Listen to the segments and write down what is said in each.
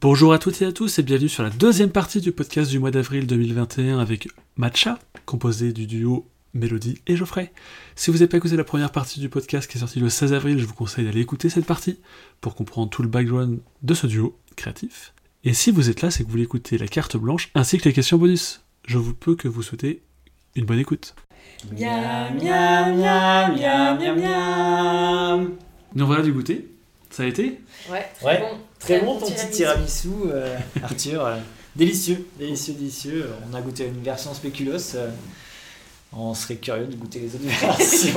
Bonjour à toutes et à tous et bienvenue sur la deuxième partie du podcast du mois d'avril 2021 avec Matcha, composé du duo Mélodie et Geoffrey. Si vous n'avez pas écouté la première partie du podcast qui est sortie le 16 avril, je vous conseille d'aller écouter cette partie pour comprendre tout le background de ce duo créatif. Et si vous êtes là, c'est que vous voulez écouter la carte blanche ainsi que les questions bonus. Je vous peux que vous souhaitez une bonne écoute. Miam, miam, miam, miam, miam, miam. Nous voilà du goûter. Ça a été? Ouais, très Ouais, bon. Très bon ton petit tiramisu. euh, Arthur. délicieux, délicieux, délicieux. On a goûté une version spéculoos. euh, on serait curieux de goûter les autres versions.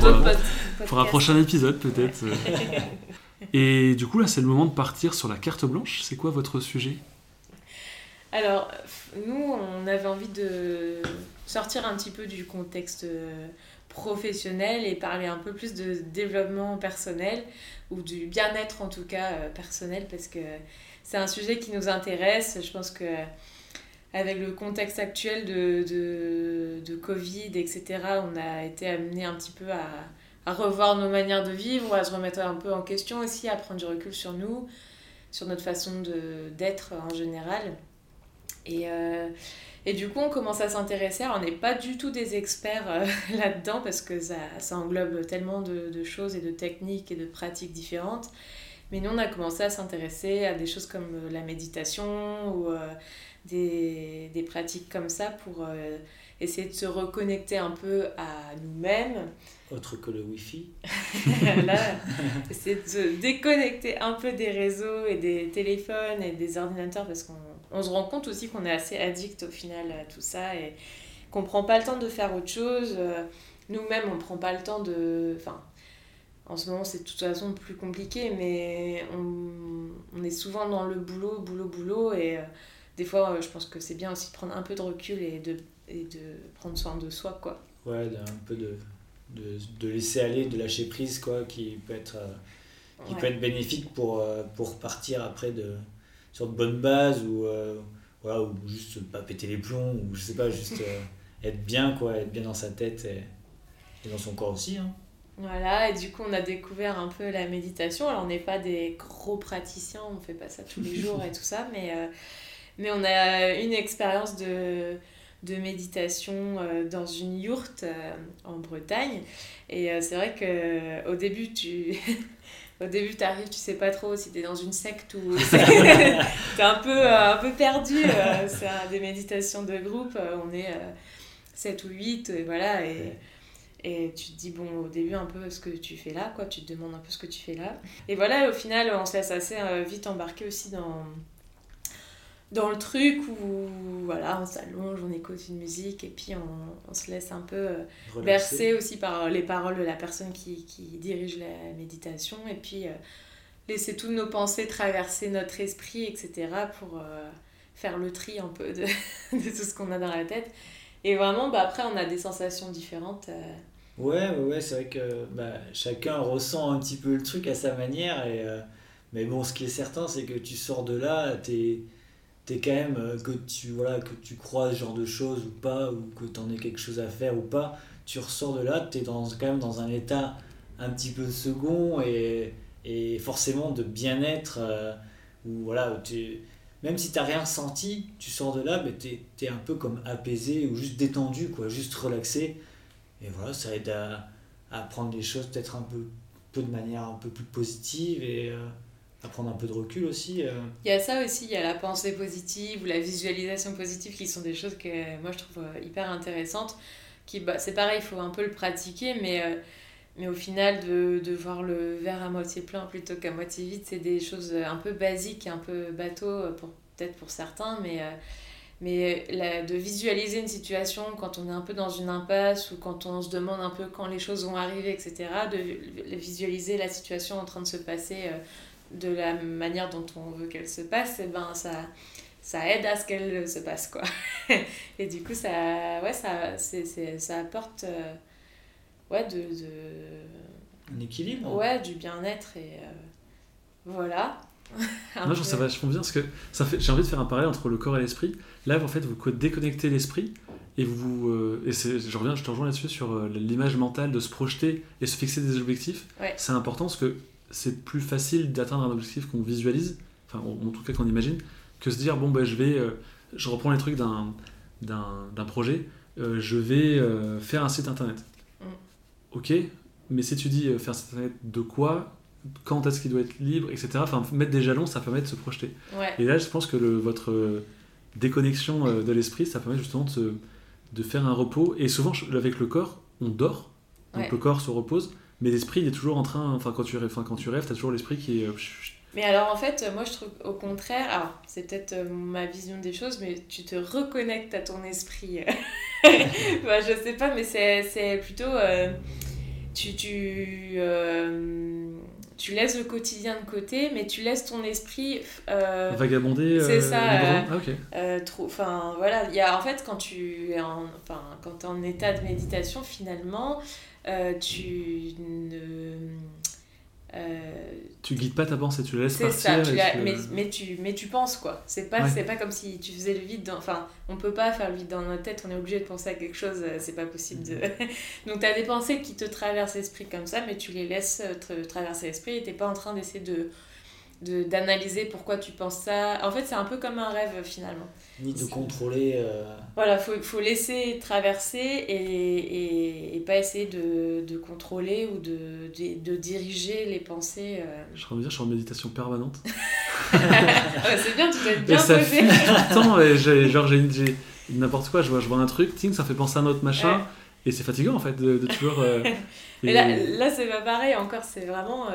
Pod- Pour un prochain épisode peut-être. Et du coup là c'est le moment de partir sur la carte blanche. C'est quoi votre sujet? Alors, nous, on avait envie de sortir un petit peu du contexte euh, professionnel et parler un peu plus de développement personnel ou du bien-être en tout cas euh, personnel parce que c'est un sujet qui nous intéresse. Je pense que avec le contexte actuel de, de, Covid, etc., on a été amené un petit peu à, à revoir nos manières de vivre, à se remettre un peu en question aussi, à prendre du recul sur nous, sur notre façon d'être en général. Et, euh, et du coup, on commence à s'intéresser. Alors, on n'est pas du tout des experts euh, là-dedans parce que ça, ça englobe tellement de, de choses et de techniques et de pratiques différentes. Mais nous, on a commencé à s'intéresser à des choses comme euh, la méditation ou euh, des, des pratiques comme ça pour essayer de se reconnecter un peu à nous-mêmes. Autre que le Wi-Fi. Là, essayer de se déconnecter un peu des réseaux et des téléphones et des ordinateurs parce qu'on on se rend compte aussi qu'on est assez addict au final à tout ça et qu'on prend pas le temps de faire autre chose. Euh, Nous-mêmes, on prend pas le temps de. Enfin, en ce moment, c'est de toute façon plus compliqué, mais on, on est souvent dans le boulot, boulot, boulot et euh, des fois, euh, je pense que c'est bien aussi de prendre un peu de recul et de, et de prendre soin de soi, quoi. Ouais, d'un peu de, de, de laisser aller, de lâcher prise, quoi, qui peut être, euh, qui Ouais. peut être bénéfique pour, pour partir après de, sur de bonnes bases ou, euh, voilà, ou juste pas péter les plombs ou je sais pas, juste euh, être bien, quoi, être bien dans sa tête et, et dans son corps aussi. Hein. Voilà, et du coup, on a découvert un peu la méditation. Alors, on n'est pas des gros praticiens, on fait pas ça tous les jours et tout ça, mais, euh, mais on a une expérience de, de méditation euh, dans une yourte euh, en Bretagne. Et c'est vrai que au début, tu. Au début, tu arrives, tu sais pas trop si tu es dans une secte ou. tu es un peu, euh, un peu perdu. euh, c'est des méditations de groupe. euh, on est 7 ou 8, et voilà. Et, et tu te dis, bon, au début, un peu ce que tu fais là, quoi. Tu te demandes un peu ce que tu fais là. Et voilà, au final, on se laisse assez vite embarquer aussi dans, dans le truc où, voilà, on s'allonge, on écoute une musique et puis on, on se laisse un peu euh, Relaxer. bercé aussi par les paroles de la personne qui, qui dirige la méditation et puis euh, laisser toutes nos pensées traverser notre esprit, etc. pour euh, faire le tri un peu de, de tout ce qu'on a dans la tête. Et vraiment, bah, après, on a des sensations différentes. euh, Ouais, ouais, ouais, c'est vrai que bah, chacun ressent un petit peu le truc à sa manière. Et, mais bon, ce qui est certain, c'est que tu sors de là, t'es es quand même, euh, que tu, voilà, que tu crois ce genre de choses ou pas, ou que tu en aies quelque chose à faire ou pas, tu ressors de là, tu es dans, quand même dans un état un petit peu second et, et forcément de bien-être, euh, où voilà, tu, même si tu rien ressenti, tu sors de là, mais tu es, un peu comme apaisé ou juste détendu, quoi, juste relaxé. Et voilà, ça aide à, à prendre les choses peut-être un peu, peu de manière un peu plus positive et euh, à prendre un peu de recul aussi. euh. Il y a ça aussi, il y a la pensée positive ou la visualisation positive qui sont des choses que moi je trouve euh, hyper intéressantes. Qui, bah, c'est pareil, il faut un peu le pratiquer, mais, euh, mais au final, de, de voir le verre à moitié plein plutôt qu'à moitié vide, c'est des choses un peu basiques, un peu bateau, pour, peut-être pour certains, mais, mais la- de visualiser une situation quand on est un peu dans une impasse ou quand on se demande un peu quand les choses vont arriver, etc., de vi- visualiser la situation en train de se passer. De la manière dont on veut qu'elle se passe, et ben ça, ça aide à ce qu'elle se passe quoi. et du coup ça, ouais, ça, c'est, c'est- ça apporte euh, ouais, de, de- Un équilibre. ouais, du bien-être et euh, voilà. Moi, je trouve peu. ça vachement bien parce que ça fait, j'ai envie de faire un parallèle entre le corps et l'esprit. Là, en fait, vous co- déconnectez l'esprit et vous. euh, et c'est, je reviens, je te rejoins là-dessus sur euh, l'image mentale de se projeter et se fixer des objectifs. Ouais. C'est important parce que c'est plus facile d'atteindre un objectif qu'on visualise enfin en tout cas qu'on imagine, que se dire bon ben je vais, euh, je reprends les trucs d'un d'un projet, euh, je vais euh, faire un site internet. Mm. Ok, mais si tu dis faire un site internet de quoi, quand est-ce qu'il doit être libre, etc. Enfin mettre des jalons, ça permet de se projeter. Ouais. Et là, je pense que le, votre déconnexion de l'esprit, ça permet justement de, se- de faire un repos. Et souvent, avec le corps, on dort, donc Ouais. le corps se repose, mais l'esprit, il est toujours en train. Enfin, quand tu rêves, enfin, quand tu rêves, t'as toujours l'esprit qui est. euh. Mais alors en fait, moi je trouve au contraire, alors c'est peut-être euh, ma vision des choses, mais tu te reconnectes à ton esprit. Enfin, je sais pas, mais c'est c'est plutôt. euh, tu, tu, euh, tu laisses le quotidien de côté, mais tu laisses ton esprit. euh, Vagabonder. c'est ça. Ah, euh, enfin voilà, il y a en fait quand tu es en, quand t'es en état de méditation finalement, euh, tu ne, euh, Tu guides pas ta pensée, tu la laisses partir. ça, tu et la- tu- mais, mais tu mais tu penses quoi. C'est pas Ouais. c'est pas comme si tu faisais le vide, dans, enfin on peut pas faire le vide dans notre tête, on est obligé de penser à quelque chose, euh, c'est pas possible de. Donc t'as des pensées qui te traversent l'esprit comme ça, mais tu les laisses te traverser l'esprit et t'es pas en train d'essayer de de- d'analyser pourquoi tu penses ça. En fait, c'est un peu comme un rêve finalement. Ni de contrôler. euh, Voilà, faut, faut laisser traverser et, et, et pas essayer de, de contrôler ou de, de, de diriger les pensées. euh. Je me dire, je suis en méditation permanente. Ouais, c'est bien, tu dois être Et bien ça posé. tout le temps. Et j'ai- genre, j'ai j'ai n'importe quoi, je vois, je vois un truc, ting, ça fait penser à un autre machin. Ouais. Et c'est fatigant en fait de, de toujours. euh, Mais et- là, là c'est pas pareil encore, c'est vraiment.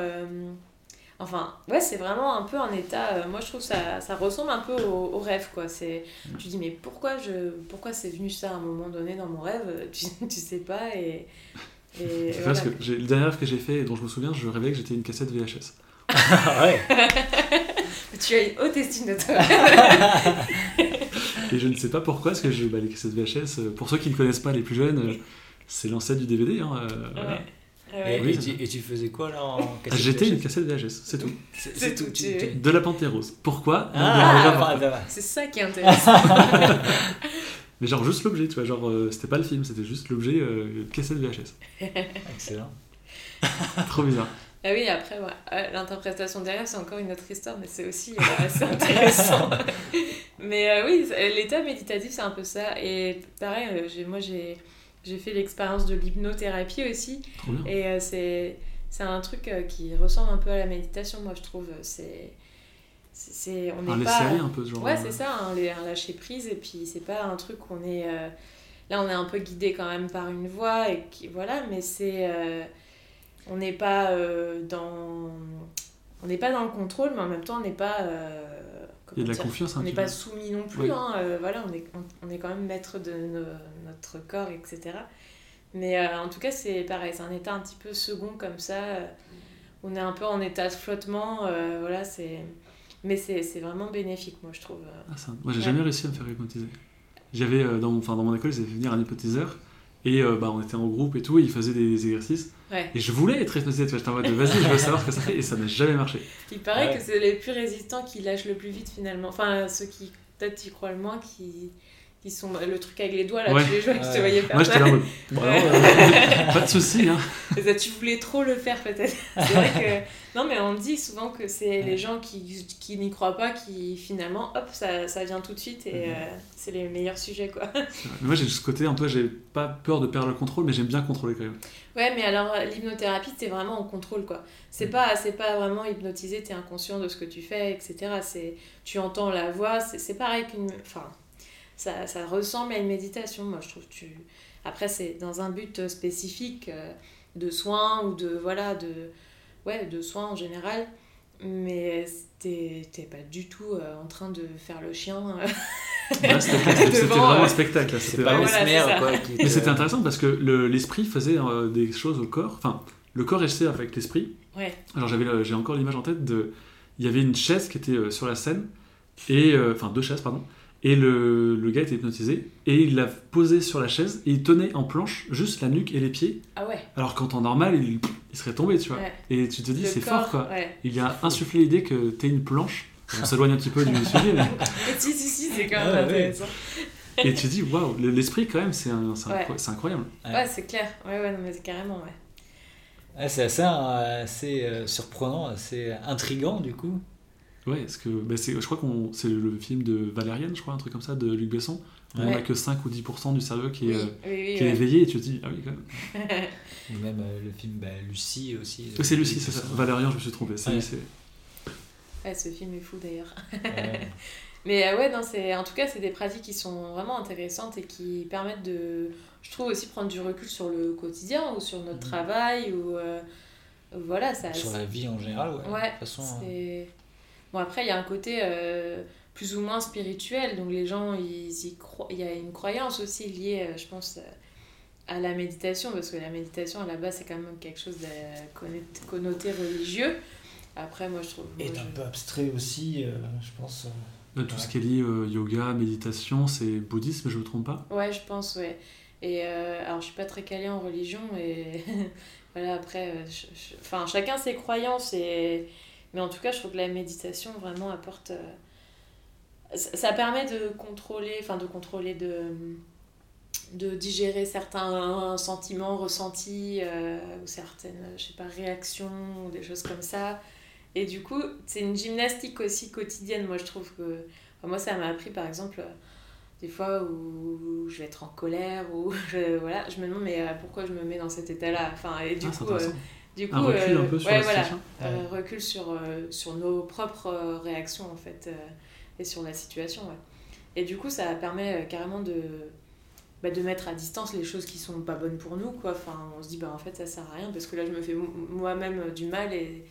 Euh, Enfin, ouais, c'est vraiment un peu un état. euh, moi, je trouve que ça, ça ressemble un peu au, au rêve, quoi. C'est, tu dis, mais pourquoi, je, pourquoi c'est venu ça à un moment donné dans mon rêve? Tu, tu sais pas, et. et voilà. parce que j'ai- le dernier rêve que j'ai fait et dont je me souviens, je rêvais que j'étais une cassette VHS. Ah ouais. Tu as une haute estime de toi. Et je ne sais pas pourquoi, parce que je, bah, les cassettes VHS, euh, pour ceux qui ne connaissent pas, les plus jeunes, euh, c'est l'ancêtre du DVD. Hein, euh. Ouais. Et, Oui, et tu, et tu faisais quoi là en Ah, cassette J'étais une cassette VHS, c'est tout. C'est tout. tu- tu- De la Panthère Rose. Pourquoi? Ah, ah, C'est ça qui est intéressant. Mais genre juste l'objet, tu vois, genre euh, c'était pas le film, c'était juste l'objet euh, cassette VHS. Excellent. Trop bizarre. Ah oui, après, ouais, euh, l'interprétation derrière, c'est encore une autre histoire, mais c'est aussi euh, assez intéressant. mais euh, oui, l'état méditatif, c'est un peu ça. Et pareil, moi, j'ai j'ai fait l'expérience de l'hypnothérapie aussi. Et euh, c'est c'est un truc euh, qui ressemble un peu à la méditation, moi, je trouve. C'est. c'est- c'est- On Un laisser pas. un peu, genre. Ouais, euh, c'est ça, un, un lâcher prise, et puis c'est pas un truc où on est. euh, là, on est un peu guidé quand même par une voix, et qui, voilà, mais c'est. euh, on n'est pas euh, dans. On n'est pas dans le contrôle, mais en même temps, on n'est pas. Il y a de la confiance on n'est pas soumis non plus, hein, euh, voilà, on est, on, on est quand même maître de no- notre corps, etc. Mais euh, en tout cas, c'est pareil, c'est un état un petit peu second comme ça. euh, on est un peu en état de flottement, euh, voilà, c'est. Mais c'est c'est vraiment bénéfique, moi, je trouve. Ah, ça- Moi j'ai Ouais. jamais réussi à me faire hypnotiser. J'avais dans, mon- enfin, dans mon école, ils avaient fait venir un hypnotiseur. Et euh, bah, on était en groupe et tout, et il faisait des exercices. Ouais. Et je voulais être vois, j'étais en mode vas-y, je veux savoir ce que ça fait, et ça n'a jamais marché. Il paraît Ouais. que c'est les plus résistants qui lâchent le plus vite finalement. Enfin, ceux qui peut-être y croient le moins, qui, qui sont le truc avec les doigts là, Ouais. tu les jouais, je te Ouais. voyais faire Moi j'étais là euh, pas de soucis, hein. Tu voulais trop le faire peut-être. C'est vrai que. Non, mais on dit souvent que c'est les gens qui, qui n'y croient pas qui finalement, hop, ça, ça vient tout de suite et euh, c'est les meilleurs sujets quoi. Mais moi j'ai ce côté un peu, j'ai pas peur de perdre le contrôle, mais j'aime bien contrôler quand même. Ouais, mais alors euh, l'hypnothérapie, c'est vraiment en contrôle quoi. C'est pas, c'est pas vraiment hypnotisé, t'es inconscient de ce que tu fais, etc. C'est, tu entends la voix, c'est, c'est pareil qu'une. Enfin, ça, ça ressemble à une méditation, moi je trouve. Tu... Après, c'est dans un but spécifique euh, de soins ou de. Voilà, de. Ouais, de soins en général. Mais t'es, t'es pas du tout euh, en train de faire le chien. euh. C'était vraiment euh, un spectacle. C'était pas vraiment- Voilà, quoi. qui Mais c'était intéressant parce que le- l'esprit faisait euh, des choses au corps. Enfin, le corps restait avec l'esprit. Ouais. Alors j'avais, j'ai encore l'image en tête de, il y avait une chaise qui était euh, sur la scène et euh, enfin deux chaises pardon. Et le, le gars était hypnotisé et il l'a posé sur la chaise et il tenait en planche juste la nuque et les pieds. Ah ouais. Alors qu'en temps normal il, il serait tombé tu vois. Ouais. Et tu te dis c'est fort quoi. Ouais. Il a insufflé l'idée que t'es une planche. On s'éloigne un petit peu du sujet mais Et si, si, si, c'est quand Ah même ouais, intéressant. et tu te dis waouh le- l'esprit quand même c'est incroyable. Ouais. Ouais, c'est clair. Ouais, ouais, non, mais c'est carrément, ouais. Ouais, c'est assez, euh, assez euh, surprenant, assez intriguant du coup. Ouais, parce que bah, c'est, je crois qu'on c'est le film de Valériane, je crois, un truc comme ça, de Luc Besson. On Ouais. a que 5 ou 10% du cerveau qui est, Oui, euh, oui, oui, qui est ouais. éveillé et tu te dis, ah oui, quand même. Ou même euh, le film bah, Lucie aussi. C'est Lucie, c'est ça. Valérian, je me suis trompé. C'est, Ouais. c'est- Ouais, ce film est fou d'ailleurs. Ouais. Mais euh, ouais, non, c'est, en tout cas, c'est des pratiques qui sont vraiment intéressantes et qui permettent de, je trouve aussi prendre du recul sur le quotidien ou sur notre Mhm. travail ou euh, voilà, ça. Sur la vie en général, ouais. Ouais, de toute façon, euh, c'est... Bon, après, il y a un côté euh, plus ou moins spirituel, donc les gens, ils y croient... il y a une croyance aussi liée, euh, je pense, euh, à la méditation, parce que la méditation, à la base, c'est quand même quelque chose de connoté, religieux. Après, moi, je trouve... moi, un je- peu abstrait aussi, euh, je pense. euh. tout Ouais. ce qui est lié euh, yoga, méditation, c'est bouddhisme, je me trompe pas? Ouais, je pense, ouais. Et euh, alors, je suis pas très calée en religion, et voilà, après, je- je- enfin, chacun ses croyances, et... mais en tout cas, je trouve que la méditation vraiment apporte. euh, Ça, permet de contrôler, enfin, de contrôler, de, de digérer certains sentiments ressentis, euh, ou certaines, je sais pas, réactions, ou des choses comme ça. Et du coup, c'est une gymnastique aussi quotidienne, moi, je trouve que. enfin, moi, ça m'a appris, par exemple. euh, des fois où je vais être en colère ou je, voilà je me demande mais euh, pourquoi je me mets dans cet état là enfin et du Ah, coup euh. Du coup un recul euh, un peu sur ouais, la voilà, situation. recul sur euh, sur nos propres euh, réactions en fait euh, et sur la situation ouais. et du coup ça permet carrément de bah, de mettre à distance les choses qui sont pas bonnes pour nous quoi enfin on se dit bah en fait ça sert à rien parce que là je me fais mo- moi-même du mal et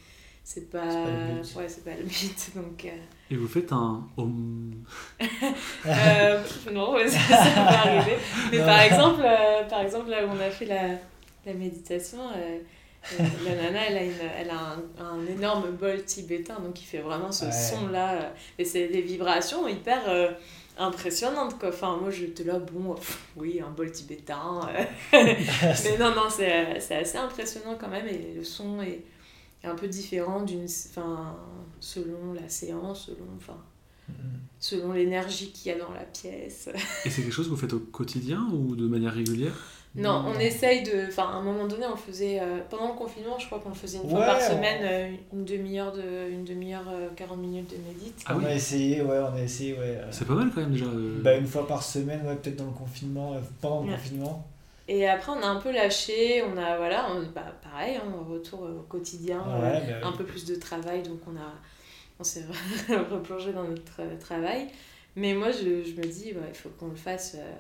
c'est pas, pas le but. ouais c'est pas le but donc euh, Et vous faites un home. euh, non, ouais, ça, ça peut arriver. Mais Non. par exemple, euh, par exemple, là où on a fait la, la méditation, la nana, elle a, une, elle a un, un énorme bol tibétain, donc il fait vraiment ce Ouais. son-là. euh, et c'est des vibrations hyper euh, impressionnantes, quoi. Enfin, moi, j'étais là, bon, pff, oui, un bol tibétain. euh. Mais non, non, c'est c'est assez impressionnant quand même, et le son est, est un peu différent d'une... Enfin, selon la séance, selon... Enfin, selon l'énergie qu'il y a dans la pièce. Et c'est quelque chose que vous faites au quotidien ou de manière régulière? Non, Non. on essaye de. Enfin, à un moment donné, on faisait. euh, pendant le confinement, je crois qu'on le faisait une fois Ouais, par on- semaine, euh, une demi-heure, de, une demi-heure, euh, 40 minutes de médite. Ah on oui. a essayé, ouais, on a essayé, ouais. euh, C'est pas mal quand même déjà. euh, bah, une fois par semaine, ouais, peut-être dans le confinement, euh, pendant le Ouais. confinement. Et après, on a un peu lâché, on a. Voilà, on, bah, pareil, hein, retour au quotidien, euh, Ouais, bah, un peu plus de travail, donc on a. On s'est replongé dans notre euh, travail. Mais moi, je, je me dis, il faut qu'on le fasse. euh,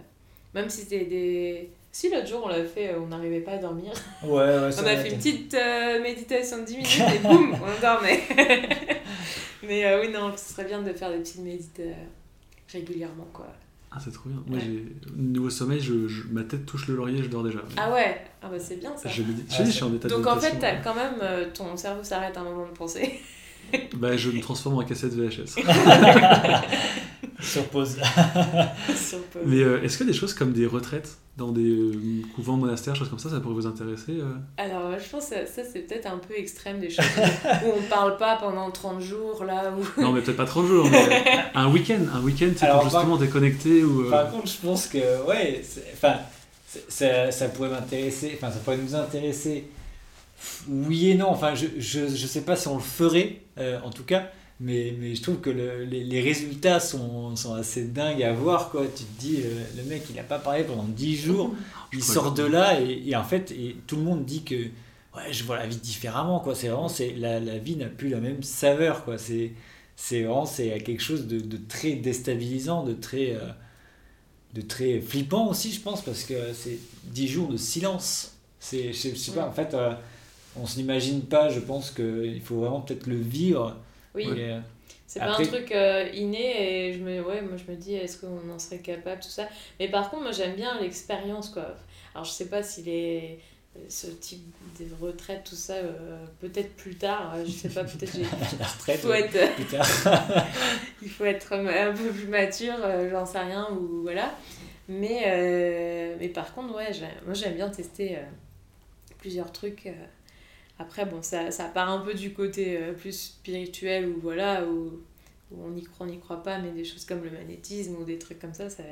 même si c'était des. Si l'autre jour on l'a fait, euh, on n'arrivait pas à dormir. ouais, ouais, ça On a fait une petite euh, méditation de 10 minutes et boum, on dormait. Mais euh, oui, non, ce serait bien de faire des petites médites euh, régulièrement, quoi. Ah, c'est trop bien. Moi, Ouais. j'ai... Niveau sommeil, je, je- ma tête touche le laurier, je dors déjà. Ah ouais, ah bah c'est bien ça. Je médite. Je, Ah, je suis en état de Donc en fait, quand même, euh, ton cerveau s'arrête un moment de penser. Bah, je me transforme en cassette VHS. Sur pause. Sur pause. Mais euh, est-ce que des choses comme des retraites dans des euh, couvents, monastères, choses comme ça, ça pourrait vous intéresser euh? Alors je pense que ça, c'est peut-être un peu extrême des choses où on parle pas pendant 30 jours, là, où... Non, mais peut-être pas 30 jours, mais un week-end. Un week-end, c'est pour justement déconnecter ou. euh, Par contre, je pense que, ouais, enfin, ça, ça pourrait m'intéresser, enfin, ça pourrait nous intéresser. Oui et non, enfin, je, je, je sais pas si on le ferait, euh, en tout cas, mais, mais je trouve que le- les, les résultats sont, sont assez dingues à voir, quoi. Tu te dis, euh, le mec, il a pas parlé pendant 10 jours, je il sort de là et, et en fait, et tout le monde dit que, ouais, je vois la vie différemment, quoi. C'est vraiment, c'est, la, la vie n'a plus la même saveur, quoi. C'est, c'est vraiment, c'est quelque chose de, de très déstabilisant, de très. euh, de très flippant aussi, je pense, parce que c'est 10 jours de silence. C'est, je, sais- je sais pas, en fait, euh, on se l'imagine pas, je pense qu'il faut vraiment peut-être le vivre. Oui, Et, euh, c'est Après- pas un truc euh, inné et je me, ouais, moi je me dis est-ce qu'on en serait capable, tout ça. Mais par contre, moi j'aime bien l'expérience, quoi. Alors je sais pas si les ce type de retraite, tout ça, euh, peut-être plus tard, je sais pas, peut-être j'ai... la Il retraite, faut être... plus tard. il faut être un peu plus mature, j'en sais rien, ou voilà. Mais, mais par contre, ouais, moi j'aime bien tester plusieurs trucs. Après, bon, ça, ça part un peu du côté euh, plus spirituel, ou voilà, où, où on y croit, on n'y croit pas, mais des choses comme le magnétisme ou des trucs comme ça, ça,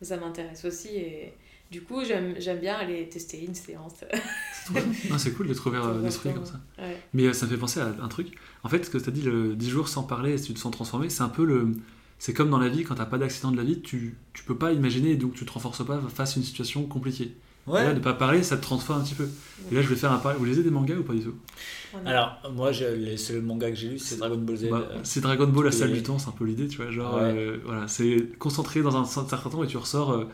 ça m'intéresse aussi. Et du coup, j'aime j'aime bien aller tester une séance. C'est cool d'être ouvert Pour euh, d'esprit comment- comme ça. Ouais. Mais euh, ça me fait penser à un truc. En fait, ce que tu as dit, le 10 jours sans parler et si tu te sens transformé, c'est un peu le. C'est comme dans la vie, quand t'as pas d'accident de la vie, tu, tu peux pas imaginer et donc tu te renforces pas face à une situation compliquée. Et là, Ouais. de pas parler, ça te transforme un petit peu. Et là, je vais faire un parallèle. Vous lisez des mangas ou pas du tout? Alors, moi, je- le seul manga que j'ai lu, c'est Dragon Ball Z. Bah, C'est Dragon Ball, la salle du temps, c'est un peu l'idée, tu vois. Genre, Ouais. euh, voilà, c'est concentré dans un certain temps et tu ressors euh,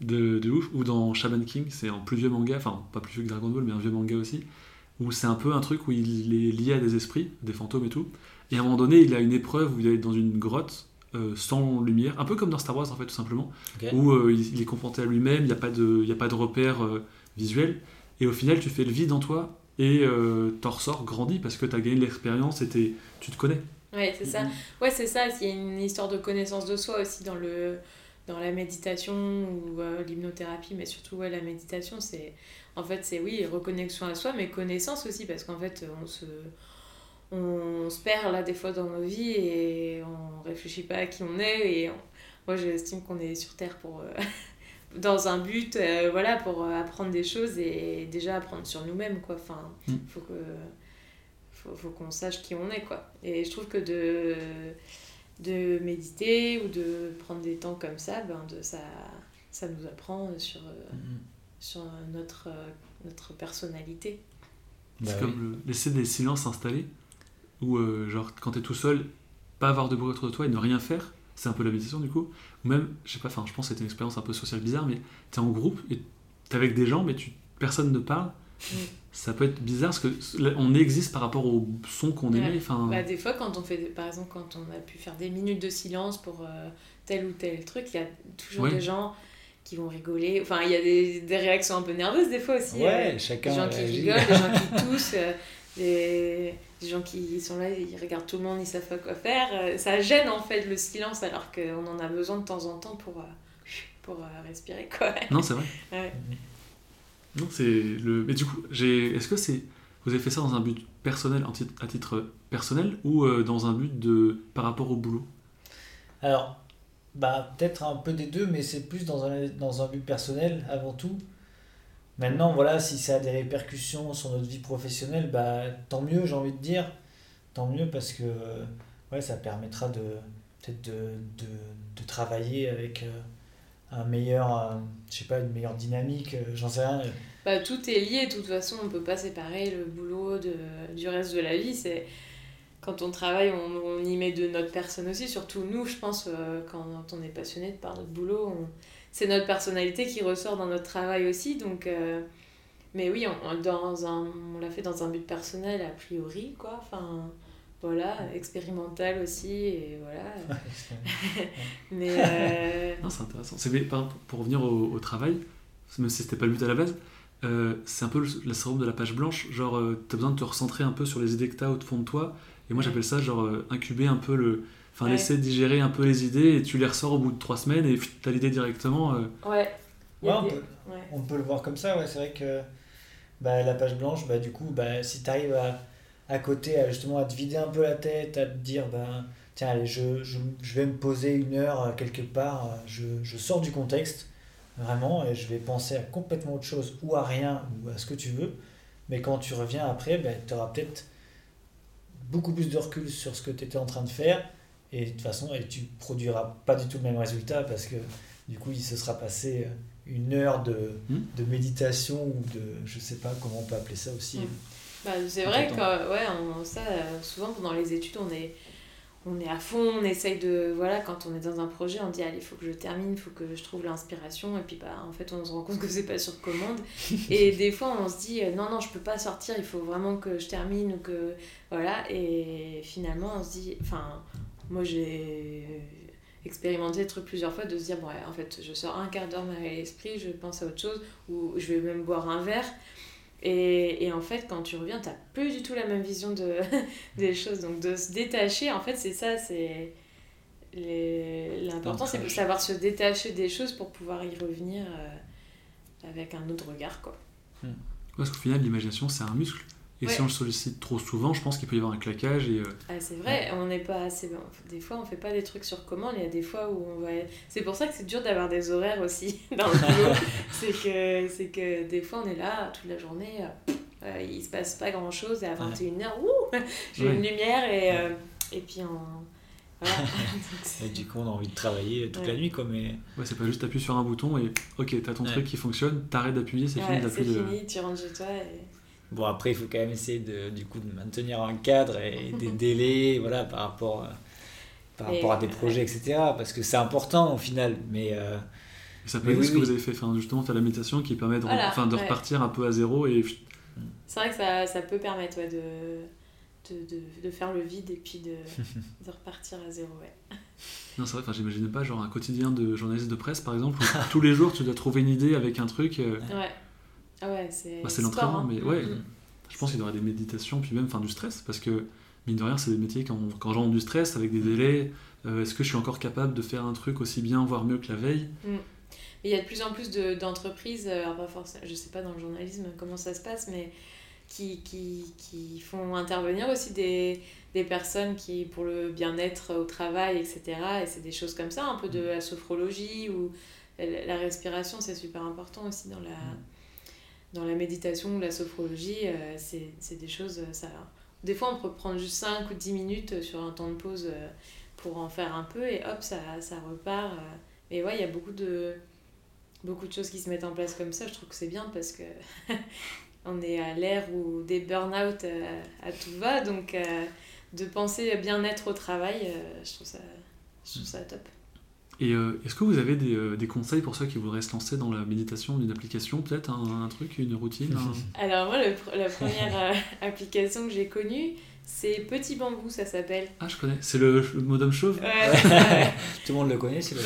de, de ouf. Ou dans Shaman King, c'est un plus vieux manga, enfin, pas plus vieux que Dragon Ball, mais un vieux manga aussi. Où c'est un peu un truc où il est lié à des esprits, des fantômes et tout. Et à un moment donné, il a une épreuve où il est dans une grotte. Euh, sans lumière, un peu comme dans Star Wars en fait tout simplement, où euh, il, il est confronté à lui-même, il n'y a pas de, il y a pas de repère euh, visuel, et au final tu fais le vide en toi et euh, t'en ressors grandi parce que tu as gagné de l'expérience et tu te connais. Ouais, c'est ça. Mhm. Ouais, c'est ça. Il y a une histoire de connaissance de soi aussi dans, le, dans la méditation ou euh, l'hypnothérapie, mais surtout ouais, la méditation, c'est en fait, c'est oui, reconnexion à soi, mais connaissance aussi, parce qu'en fait, on se, on se perd là des fois dans nos vies et on réfléchit pas à qui on est. Et on- moi, j'estime qu'on est sur Terre pour. euh, dans un but euh, voilà pour euh, apprendre des choses et déjà apprendre sur nous-mêmes quoi enfin Mm. faut que faut, faut qu'on sache qui on est quoi et je trouve que de de méditer ou de prendre des temps comme ça ben de ça ça nous apprend sur euh, Mhm. sur notre notre personnalité Bah c'est oui. comme le- laisser des silences s'installer, ou euh, genre quand t'es tout seul, pas avoir de bruit autour de toi et ne rien faire, c'est un peu la méditation du coup. Ou même, je sais pas, enfin je pense que c'était une expérience un peu sociale bizarre, mais t'es en groupe et t'es avec des gens, mais tu, personne ne parle. Mm. Ça peut être bizarre parce que là, on existe par rapport au son qu'on Ouais. émet. Enfin, Bah, des fois, quand on fait, par exemple, quand on a pu faire des minutes de silence pour euh, tel ou tel truc, il y a toujours Ouais. des gens qui vont rigoler. Enfin, il y a des, des réactions un peu nerveuses des fois aussi. Ouais, euh, chacun. des gens qui rigolent, des gens qui toussent, euh, des, des gens qui sont là, ils regardent tout le monde, ils savent pas quoi faire. Euh, Ça gêne en fait le silence alors qu'on en a besoin de temps en temps pour, euh, pour euh, respirer. Quoi. Non, c'est vrai. Ouais. Non, c'est le. Mais du coup, j'ai. Est-ce que c'est. Vous avez fait ça dans un but personnel, à titre personnel, ou dans un but de par rapport au boulot? Alors, bah, peut-être un peu des deux, mais c'est plus dans un, dans un but personnel avant tout. Maintenant, voilà, si ça a des répercussions sur notre vie professionnelle, bah, tant mieux, j'ai envie de dire. Tant mieux parce que ouais, ça permettra de peut-être de, de, de travailler avec euh, un meilleur, euh, je sais pas, une meilleure dynamique, euh, j'en sais rien. Bah, tout est lié, de toute façon, on peut pas séparer le boulot de, du reste de la vie. C'est quand on travaille, on, y met de notre personne aussi. Surtout nous, je pense, euh, quand on est passionné par notre boulot, on- c'est notre personnalité qui ressort dans notre travail aussi. Donc, euh, mais oui, on, on- dans un, on l'a fait dans un but personnel a priori, quoi. Enfin, voilà, expérimental aussi, et voilà. Mais euh, Non, c'est intéressant. C'est, par pour revenir au, au travail, même si c'était pas le but à la base, euh, c'est un peu le, le syndrome de la page blanche. Genre, euh, t'as besoin de te recentrer un peu sur les idées que t'as au fond de toi. Et moi, Ouais. j'appelle ça genre euh, incuber un peu le. Enfin, Ouais. laisser digérer un peu les idées et tu les ressors au bout de trois semaines et pff, t'as l'idée directement. euh, ouais. il y a Ouais, on des- peut- ouais. On peut le voir comme ça, ouais, c'est vrai que bah, la page blanche, bah, du coup, bah, si tu arrives à, à côté à, justement à te vider un peu la tête, à te dire, bah, tiens, allez, je, je, je vais me poser une heure euh, quelque part, euh, je, je sors du contexte, vraiment, et je vais penser à complètement autre chose, ou à rien, ou à ce que tu veux, mais quand tu reviens après, bah, tu auras peut-être beaucoup plus de recul sur ce que tu étais en train de faire, et de toute façon, et tu produiras pas du tout le même résultat, parce que du coup, il se sera passé euh, une heure de, Hmm. de méditation ou de, je sais pas comment on peut appeler ça aussi. Hmm. Bah, c'est vrai que ouais, on- ça, euh, souvent pendant les études, on est, on est à fond, on essaye de. Voilà, quand on est dans un projet, on dit allez, il faut que je termine, il faut que je trouve l'inspiration. Et puis bah, en fait, on se rend compte que c'est pas sur commande. et des fois, on se dit euh, non, non, je peux pas sortir, il faut vraiment que je termine ou que. Voilà, et finalement, on se dit. Enfin, moi j'ai expérimenté le truc plusieurs fois de se dire bon, ouais, en fait, je sors un quart d'heure à l'esprit, je pense à autre chose, ou je vais même boire un verre. Et, et en fait, quand tu reviens, tu plus du tout la même vision de, des choses. Donc de se détacher, en fait, c'est ça, c'est... L'important, c'est de savoir se détacher des choses pour pouvoir y revenir euh, avec un autre regard, quoi. Parce qu'au final, l'imagination, c'est un muscle. Et si on le sollicite trop souvent, je pense qu'il peut y avoir un claquage. Et, euh, ah, c'est vrai, on n'est pas assez. Des fois, on fait pas des trucs sur commande. Il y a des fois où on va. C'est pour ça que c'est dur d'avoir des horaires aussi dans le boulot. c'est que, c'est que des fois, on est là toute la journée. Euh, il se passe pas grand chose. Et à 21h, j'ai une lumière. Et, euh, et puis. Voilà. et du coup, on a envie de travailler toute la nuit. Quoi, mais... Ouais, c'est pas juste appuyer sur un bouton et ok, t'as ton truc qui fonctionne, t'arrêtes d'appuyer, c'est fini. C'est fini, tu rentres chez toi. Et... Bon, après, il faut quand même essayer de, du coup, de maintenir un cadre et des délais voilà, par rapport, euh, par rapport à des projets, etc. Parce que c'est important au final. Mais, euh, ça peut être ce que vous avez fait. Enfin, justement, faire la méditation qui permet de, enfin, de repartir un peu à zéro. et C'est vrai que ça, ça peut permettre ouais, de, de, de, de, faire le vide et puis de, de repartir à zéro. Ouais. Non, c'est vrai, enfin, j'imaginais pas genre un quotidien de journaliste de presse, par exemple, où tous les jours tu dois trouver une idée avec un truc. Euh, ouais. Ah ouais, c'est. Bah, l'entraînement, hein. mais ouais. Mm-hmm. Je pense qu'il y aurait des méditations, puis même fin, du stress, parce que mine de rien, c'est des métiers quand, quand j'ai du stress avec des délais. Euh, est-ce que je suis encore capable de faire un truc aussi bien, voire mieux que la veille? Mm. Il y a de plus en plus d'entreprises, euh, pas forcément, je sais pas dans le journalisme comment ça se passe, mais qui, qui, qui font intervenir aussi des, des personnes qui pour le bien-être au travail, etc. Et c'est des choses comme ça, un peu de la sophrologie ou la respiration, c'est super important aussi dans la, mm dans la méditation ou la sophrologie, euh, c'est des choses. Euh, ça, des fois, on peut prendre juste 5 ou 10 minutes euh, sur un temps de pause pour en faire un peu et hop, ça, ça repart. Mais ouais, il y a beaucoup de, beaucoup de choses qui se mettent en place comme ça. Je trouve que c'est bien parce que on est à l'ère où des burn-out à, tout va. Donc, de penser bien-être au travail, je, trouve ça, je trouve ça top. Et euh, est-ce que vous avez des, euh, des, conseils pour ceux qui voudraient se lancer dans la méditation d'une application, peut-être un, truc, une routine Alors moi, la première euh, application que j'ai connue, c'est Petit Bambou, ça s'appelle. Ah, je connais. C'est le, le modem chauve? Ouais, Tout le monde le connaît, c'est le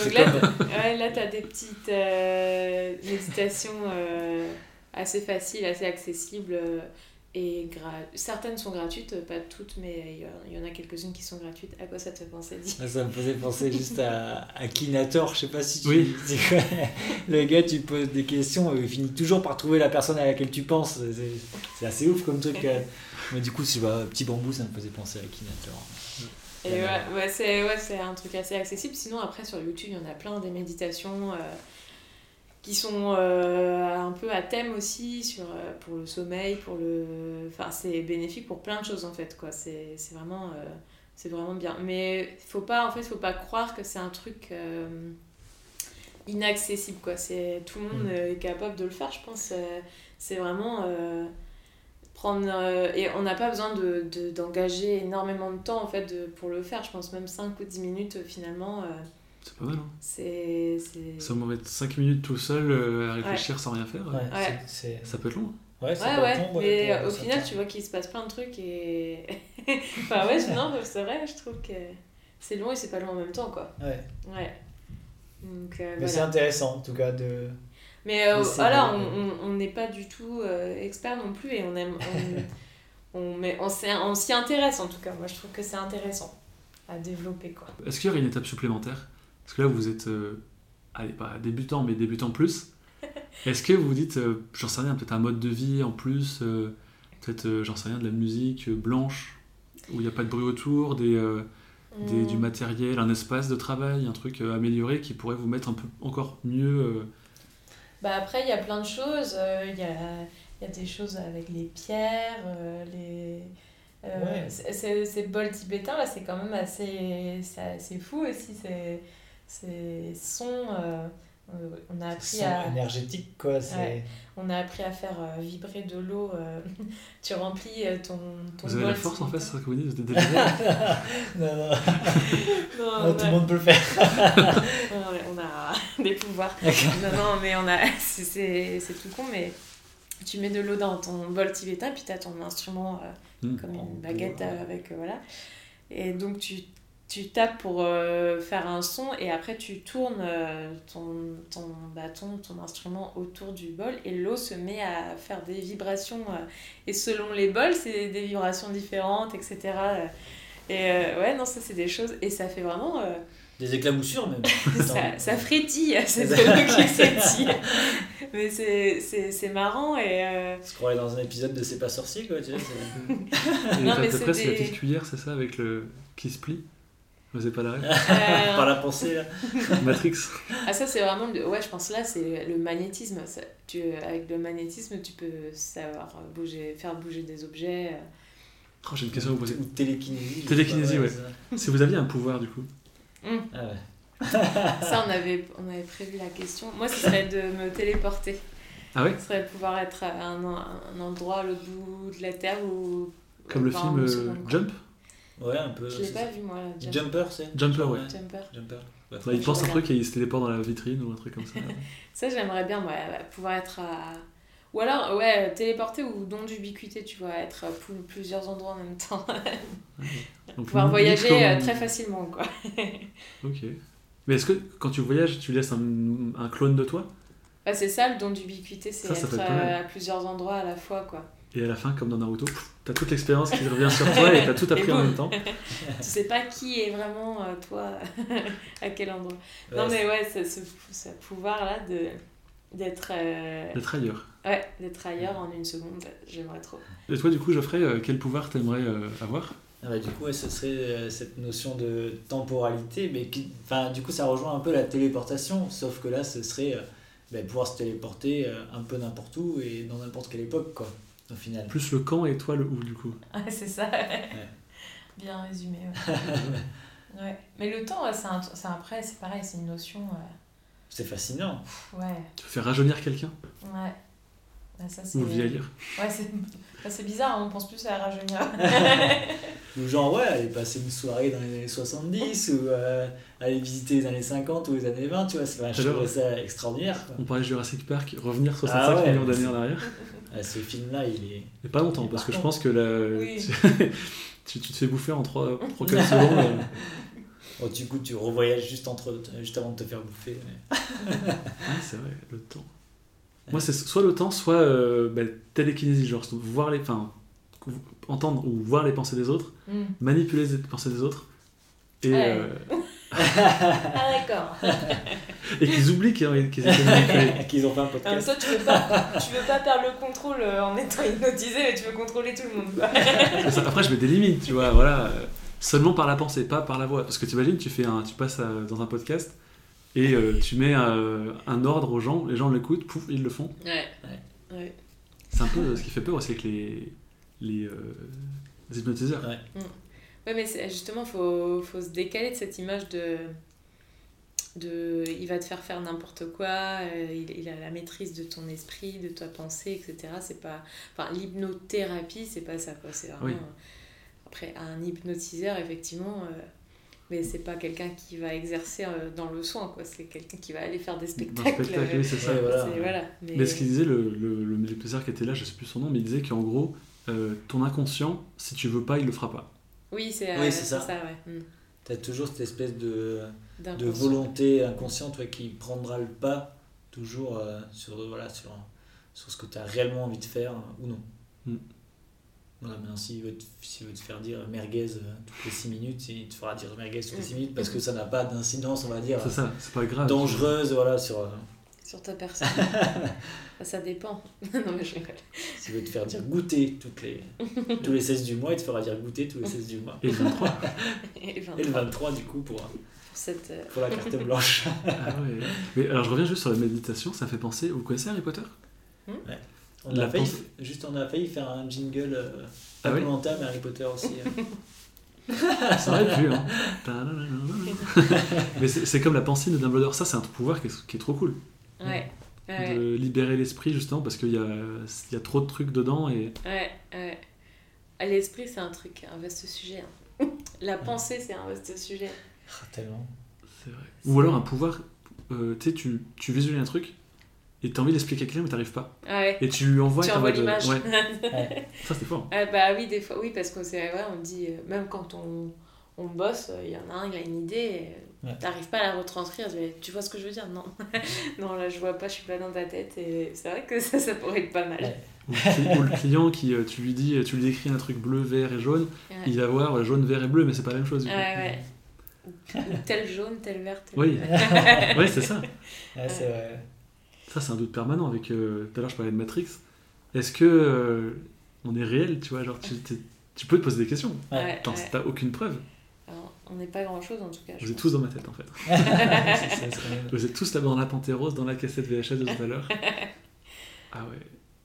là, tu as des petites méditations assez faciles, assez accessibles et certaines sont gratuites, pas toutes, mais il y, en a quelques-unes qui sont gratuites. À quoi ça te fait penser ah, Ça me faisait penser juste à, à Kinator, je sais pas si tu. Oui. le gars, tu poses des questions, il finit toujours par trouver la personne à laquelle tu penses. C'est assez ouf comme truc. Euh. mais du coup, c'est petit bambou, ça me faisait penser à Kinator. Et ouais, ouais c'est ouais, un truc assez accessible. Sinon, après, sur YouTube, il y en a plein des méditations. Euh, qui sont euh, un peu à thème aussi sur, euh, pour le sommeil, pour le... Enfin, c'est bénéfique pour plein de choses en fait, quoi. C'est, vraiment, euh, c'est vraiment bien. Mais faut pas, en fait, faut pas croire que c'est un truc inaccessible, quoi. C'est, tout le monde mm. est capable de le faire, je pense. c'est vraiment prendre... et on n'a pas besoin de, de, d'engager énormément de temps, en fait, de, pour le faire. Je pense même 5 ou 10 minutes, finalement c'est pas mal, hein C'est... Ça va mettre 5 minutes tout seul euh, à réfléchir sans rien faire. Ouais, Ça peut être long. Hein. Ouais, ouais, ouais. mais au final, tu vois qu'il se passe plein de trucs et. enfin, ouais, non, c'est vrai, je trouve que c'est long et c'est pas long en même temps, quoi. Ouais. Ouais. Donc, euh, mais c'est intéressant, en tout cas, de. Mais euh, voilà, on n'est pas du tout euh, expert non plus et on aime. On, on, mais on, on s'y intéresse en tout cas. Moi, je trouve que c'est intéressant à développer, quoi. Est-ce qu'il y aurait une étape supplémentaire? Parce que là, vous êtes, euh, allez, pas débutant, mais débutant plus. Est-ce que vous vous dites, euh, j'en sais rien, peut-être un mode de vie en plus, euh, peut-être, j'en sais rien, de la musique blanche, où il n'y a pas de bruit autour, des, des, du hmm. matériel, un espace de travail, un truc amélioré qui pourrait vous mettre un peu encore mieux bah Après, il y a plein de choses. Il y, a, y a des choses avec les pierres, les... Euh, Ces bols tibétains, là, c'est quand même assez, assez fou aussi. C'est ces sons. Euh, on a appris à. énergétique, quoi. On a appris à faire euh, vibrer de l'eau. Euh, tu remplis ton, ton. Vous avez la force en fait, c'est ça que vous dites Vous Non, non. non, tout le monde peut le faire. on a des pouvoirs. non, non, mais on a. C'est tout con, mais tu mets de l'eau dans ton bol tibétain, puis tu as ton instrument hmm. comme une baguette avec. voilà. Et donc tu tu tapes pour euh, faire un son et après tu tournes euh, ton, ton bâton, ton instrument autour du bol et l'eau se met à faire des vibrations. Euh, et selon les bols, c'est des vibrations différentes, etc. Et euh, ouais, non, ça c'est des choses. Et ça fait vraiment. euh, Des éclaboussures même. ça, ça frétille, c'est le qui frétille. Mais c'est- c'est c'est marrant et. euh, On se croirait dans un épisode de C'est pas sorcier quoi, tu vois. Non, mais c'est des- petite cuillère, c'est ça, avec le qui se plie Vous avez pas la rêve euh, Par la pensée là. Matrix. Ah ça c'est vraiment le... ouais je pense là c'est le magnétisme Ça, tu... avec le magnétisme tu peux savoir bouger faire bouger des objets euh. Oh, j'ai une question à vous poser. Ou télékinésie. Télékinésie, ouais. Si vous aviez un pouvoir, du coup, Ah ouais. ça on avait on avait prévu la question moi ce serait de me téléporter ah ouais ce serait de pouvoir être à un, un endroit à l'autre bout de la terre ou Comme le film euh. Jump Ouais, un peu. je l'ai c'est pas ça. vu moi Jump- Jumper, c'est Jumper, ouais. Jumper Jumper. Ouais, Ouais, il pense un truc et il se téléporte dans la vitrine ou un truc comme ça. ça j'aimerais bien ouais, pouvoir être à ou alors ouais téléporter ou don d'ubiquité tu vois être à plusieurs endroits en même temps Donc, pouvoir voyager comme- euh, très facilement quoi Ok. Mais est-ce que quand tu voyages, tu laisses un, un clone de toi? Bah, c'est ça le don d'ubiquité, c'est être euh, à plusieurs endroits à la fois quoi. Et à la fin, comme dans Naruto, t'as toute l'expérience qui revient sur toi et t'as tout appris en même temps. tu sais pas qui est vraiment euh, toi, à quel endroit. Ouais, non mais ouais, ce, ce, ce pouvoir là de d'être euh, D'être ailleurs. ouais, d'être ailleurs en une seconde, j'aimerais trop. Et toi, du coup, Geoffrey, euh, quel pouvoir t'aimerais euh, avoir? Ah bah, du coup, ouais, ce serait euh, cette notion de temporalité, mais qui, enfin, du coup, ça rejoint un peu la téléportation, sauf que là, ce serait euh, bah, pouvoir se téléporter euh, un peu n'importe où et dans n'importe quelle époque, quoi, au final. Plus le quand et toi le où, du coup. Ah, c'est ça. Bien résumé. Ouais. ouais. Mais le temps, c'est un- c'est après, c'est pareil, c'est une notion. euh, C'est fascinant. ouais, Tu faire rajeunir quelqu'un ouais. Ah, ça, c'est... ou le vieillir Ouais, c'est c'est bizarre, hein, on pense plus à rajeunir. Ou genre, ouais, aller passer une soirée dans les années 70, ou euh, aller visiter les années 50 ou les années 20, tu vois, c'est- ça extraordinaire. Quoi. On parlait de Jurassic Park, revenir 65 Ah ouais. millions d'années en arrière. Ce film-là, il est. Mais pas longtemps, parce par que je pense que la... Oui. tu, tu te fais bouffer en 3-4 secondes. euh. Oh, du coup, tu revoyages juste, entre, juste avant de te faire bouffer. mais- Ouais, c'est vrai, le temps. Moi, c'est soit le temps, soit euh, bah, télékinésie, genre voir les, enfin, entendre ou voir les pensées des autres, Hmm. manipuler les pensées des autres, et, Ouais. euh, Ah, d'accord. et qu'ils oublient qu'ils ont fait un podcast. temps, tu veux pas, tu veux pas perdre le contrôle euh, en étant hypnotisé, mais tu veux contrôler tout le monde. quoi. C'est ça. Après, je mets des limites, tu vois, voilà, euh, seulement par la pensée, pas par la voix. Parce que tu imagines, tu, fais un, tu passes à- dans un podcast et euh, tu mets euh, un ordre aux gens, les gens l'écoutent, pouf, ils le font. Ouais. ouais. C'est un peu euh, ce qui fait peur aussi avec les, les, euh, les hypnotiseurs. Ouais. Ouais, mais c'est- justement, faut, faut se décaler de cette image de. de il va te faire faire n'importe quoi, euh, il, il a la maîtrise de ton esprit, de ta pensée, etc. C'est pas. Enfin, l'hypnothérapie, c'est pas ça, quoi. C'est vraiment. Oui. euh, Après, un hypnotiseur, effectivement. euh, mais c'est pas quelqu'un qui va exercer euh, dans le soin, quoi. C'est quelqu'un qui va aller faire des spectacles. le spectacle, oui, c'est ça. Ouais, voilà. Mais, Mais ce qu'il disait, le, le, qui était là, je sais plus son nom, mais il disait qu'en gros, euh, ton inconscient, si tu veux pas, il le fera pas. Oui, c'est Oui, euh, c'est ça. ça. ouais. Mm. T'as toujours cette espèce de, de volonté inconsciente ouais, qui prendra le pas toujours euh, sur, voilà, sur, sur ce que tu as réellement envie de faire euh, ou non. Mm. Voilà, maintenant, s'il veut, te- veut te faire dire merguez euh, toutes les 6 minutes, il te fera dire merguez toutes les 6 minutes parce que ça n'a pas d'incidence, on va dire, C'est ça, c'est pas grave. dangereuse voilà, sur. Sur ta personne. Ça dépend. non, mais je rigole. s'il veut te faire dire goûter toutes les, tous les 16 du mois, il te fera dire goûter tous les 16 du mois. Et le 23. Et 23 Et le 23, du coup, pour, pour cette. euh, pour la carte blanche. ah ouais. Mais alors, je reviens juste sur la méditation, ça fait penser. Vous connaissez Harry Potter? On La a, failli, juste, on a failli faire un jingle, euh, Ah oui mais Harry Potter aussi. euh. Ça aurait pu, hein. Mais c'est c'est comme la pensée de Dumbledore, ça c'est un pouvoir qui est, qui est trop cool. Ouais. Ouais, De libérer l'esprit justement parce qu'il y a, il y a trop de trucs dedans et ouais, ouais. Ah, L'esprit, c'est un truc, un vaste sujet. hein. La pensée, c'est un vaste sujet. Ah, tellement. c'est vrai. Ou alors un pouvoir, euh, tu sais, tu, tu visualises un truc et t'as envie d'expliquer à quelqu'un mais t'arrives pas. Ouais. Et tu lui envoies tu envoies mode, l'image. Ouais, ça c'est fort. Ah bah oui, des fois, oui, parce qu'on ouais, on dit, euh, même quand on, on bosse, il y en a un, il a une idée, et Ouais. T'arrives pas à la retranscrire, mais tu vois ce que je veux dire? Non, non là je vois pas, je suis pas dans ta tête et c'est vrai que ça, ça pourrait être pas mal. Ouais. Ou le, cli- ou le client qui, euh, tu lui dis, tu lui décris un truc bleu, vert et jaune, Ouais. il va voir euh, jaune, vert et bleu, mais c'est pas la même chose. du coup. Ouais, ouais. Ou ou tel jaune, tel vert, tel Oui. oui, c'est ça. Ouais, c'est vrai. Ça, c'est un doute permanent. Avec euh, tout à l'heure, je parlais de Matrix. Est-ce que euh, on est réel, tu vois? Genre, tu, tu peux te poser des questions. T'as aucune preuve. On n'est pas grand chose en tout cas. je Vous êtes pense. tous dans ma tête, en fait. Vous êtes tous là-bas dans la Panthéros, dans la cassette VHS de tout à l'heure. Ah ouais.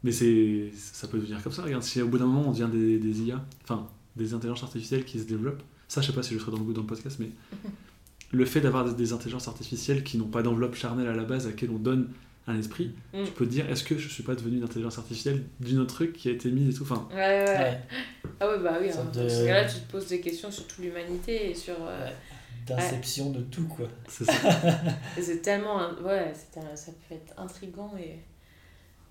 Mais c'est, ça peut devenir comme ça. Regarde, si au bout d'un moment on devient des, des IA, enfin des intelligences artificielles qui se développent, ça je sais pas si je le ferai dans le goût dans le podcast, mais le fait d'avoir des, des intelligences artificielles qui n'ont pas d'enveloppe charnelle à la base, à laquelle on donne un esprit, Mm. tu peux te dire est-ce que je suis pas devenu une intelligence artificielle d'une autre truc qui a été mise et tout. Enfin, Ouais, ouais, ouais. Ouais. Ah ouais, bah oui. Hein. Dans de- ce cas-là, tu te poses des questions sur toute l'humanité et sur. euh, Ouais. D'inception de tout, quoi. c'est ça. c'est tellement. un- Ouais, c'est un- ça peut être intriguant et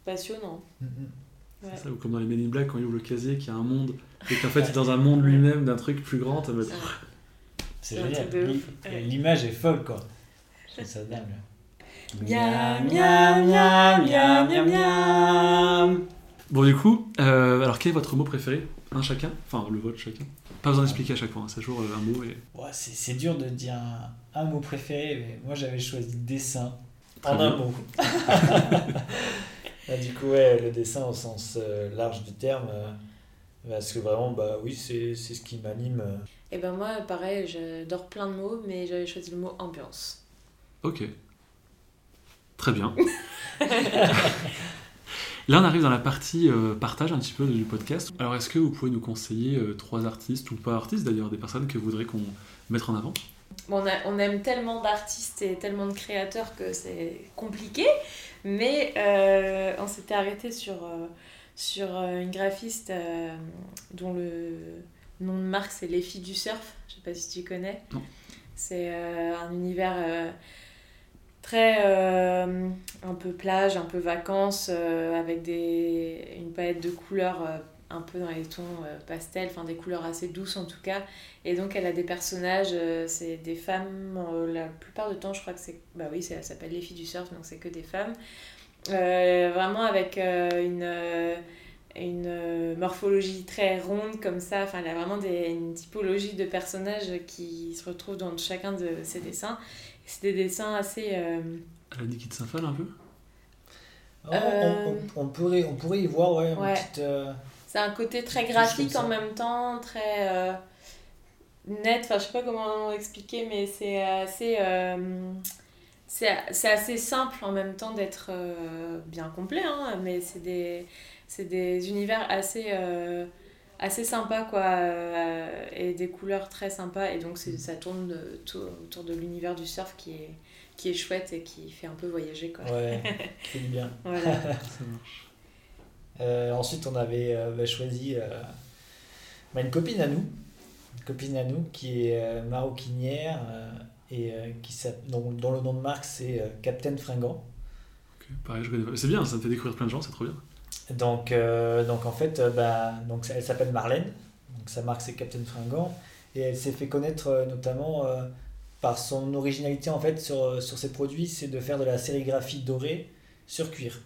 passionnant. Ouais. C'est ça, ou comme dans les Men in Black quand il ouvre le casier, qu'il y a un monde et qu'en fait c'est dans un monde lui-même d'un truc plus grand. t'as. C'est C'est génial. L'image est folle, quoi. Trouve ça dingue. Miam, miam, miam, miam, miam, miam. Bon, du coup, euh, alors quel est votre mot préféré? Un chacun? Enfin, le vôtre chacun. Pas besoin d'expliquer à chaque fois, hein, c'est toujours euh, un mot et. Ouais, c'est c'est dur de dire un, un mot préféré, mais moi j'avais choisi dessin Très en bien. un mot. Bah, du coup, ouais, le dessin au sens euh, large du terme, euh, parce que vraiment, bah oui, c'est c'est ce qui m'anime. Et ben moi, pareil, j'adore plein de mots, mais j'avais choisi le mot ambiance. Ok. Très bien. Là, on arrive dans la partie euh, partage un petit peu du podcast. Alors, est-ce que vous pouvez nous conseiller euh, trois artistes, ou pas artistes d'ailleurs, des personnes que vous voudrez qu'on mette en avant? Bon, on, a- on aime tellement d'artistes et tellement de créateurs que c'est compliqué, mais euh, on s'était arrêté sur, euh, sur euh, une graphiste euh, dont le nom de marque c'est Les Filles du Surf. Je sais pas si tu connais. Non. C'est euh, un univers euh, très euh, un peu plage, un peu vacances, euh, avec des, une palette de couleurs euh, un peu dans les tons pastel, enfin des couleurs assez douces en tout cas. Et donc elle a des personnages, c'est des femmes, la plupart du temps je crois que c'est... Bah oui, elle s'appelle Les filles du surf, donc c'est que des femmes. Vraiment avec une, une morphologie très ronde comme ça, enfin elle a vraiment des, une typologie de personnages qui se retrouvent dans chacun de ses dessins. C'est des dessins assez... euh, Elle a dit qu'il un peu? Oh, on, on- on pourrait, on pourrait y voir, ouais, une Ouais. petite. euh, C'est un côté très graphique en même temps, très euh, net. Enfin, je sais pas comment expliquer, mais c'est assez, euh, c'est c'est assez simple en même temps d'être euh, bien complet. Hein, mais c'est des, c'est des univers assez, euh, assez sympas, quoi, euh, et des couleurs très sympas. Et donc, c'est- ça tourne de- tout- autour de l'univers du surf qui est, qui est chouette et qui fait un peu voyager, quoi. Ouais, qui fait du bien. Voilà. Ça marche. Euh, ensuite, on avait euh, bah, choisi euh, bah, une copine à nous, une copine à nous qui est euh, maroquinière euh, et euh, qui dont, dont le nom de marque c'est euh, Captain Fringant. Ok, pareil, je connais pas. C'est bien, ça me fait découvrir plein de gens, c'est trop bien. Donc, euh, donc en fait, euh, bah, donc, elle s'appelle Marlène, donc sa marque c'est Captain Fringant, et elle s'est fait connaître euh, notamment par son originalité en fait sur, sur ses produits, c'est de faire de la sérigraphie dorée sur cuir.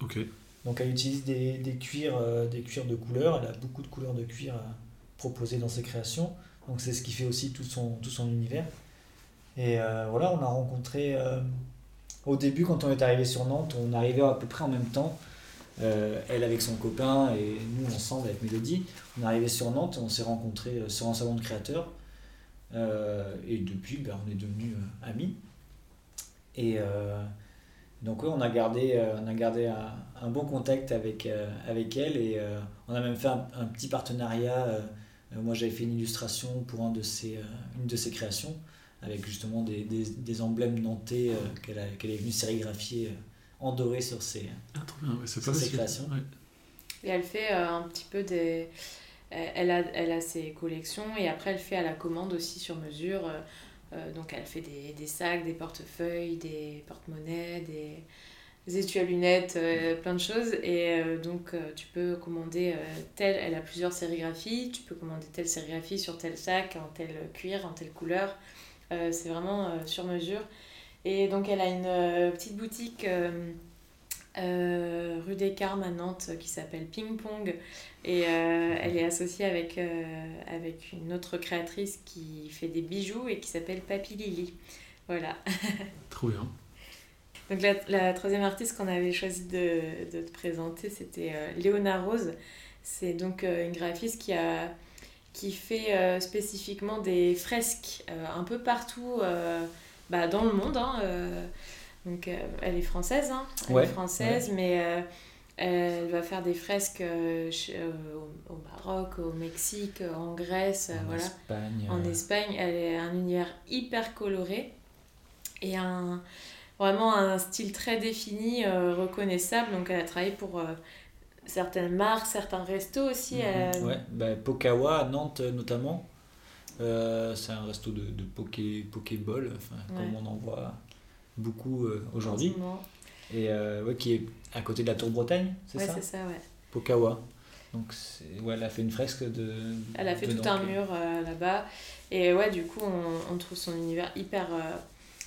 Ok. Donc elle utilise des, des cuirs, euh, des cuirs de couleurs, elle a beaucoup de couleurs de cuir euh, proposées dans ses créations, donc c'est ce qui fait aussi tout son, tout son univers. Et euh, voilà, on a rencontré, au début quand on est arrivé sur Nantes, on arrivait à peu près en même temps, euh, elle avec son copain et nous ensemble avec Mélodie, on est arrivé sur Nantes, on s'est rencontrés euh, sur un salon de créateurs, euh, et depuis ben, on est devenus amis. Et donc oui, on a gardé, on a gardé un, bon contact avec, avec elle et on a même fait un, petit partenariat. moi j'avais fait une illustration pour une de ses créations avec justement des, des, emblèmes nantais qu'elle est venue sérigraphier euh, en doré sur ses... Ah, ouais, c'est Sur ses créations. Ouais. Et elle fait euh, un petit peu des. Elle a, elle a ses collections et après elle fait à la commande aussi sur mesure. euh, euh, donc elle fait des, des sacs, des portefeuilles, des porte-monnaies, des, des étuis à lunettes, euh, plein de choses. Et euh, donc euh, tu peux commander euh, telle. Elle a plusieurs sérigraphies. Tu peux commander telle sérigraphie sur tel sac, en tel cuir, en telle couleur. c'est vraiment sur mesure. Et donc elle a une petite boutique rue des Carmes à Nantes qui s'appelle Ping Pong. Et elle est associée avec, avec une autre créatrice qui fait des bijoux et qui s'appelle Papy Lily. Voilà. Trop bien. Donc la, la troisième artiste qu'on avait choisi de, de te présenter, c'était euh, Léona Rose. C'est donc euh, une graphiste qui, a, qui fait euh, spécifiquement des fresques un peu partout bah, dans le monde. Hein, donc elle est française, hein, elle est française, mais elle va faire des fresques au, Maroc, au Mexique, en Grèce, en voilà. Espagne. En Espagne, elle a un univers hyper coloré et un, vraiment un style très défini, euh, reconnaissable. Donc elle a travaillé pour euh, certaines marques, certains restos aussi. Mhm. Ouais, bah, Pokawa à Nantes notamment. Euh, c'est un resto de, de poké, Pokéball, comme on en voit beaucoup aujourd'hui. Et ouais, qui est à côté de la Tour Bretagne, c'est ouais, ça c'est ça, ouais. Pokawa. Donc ouais, elle a fait une fresque de. Elle a fait tout un mur là-bas. Et ouais, du coup, on, on trouve son univers hyper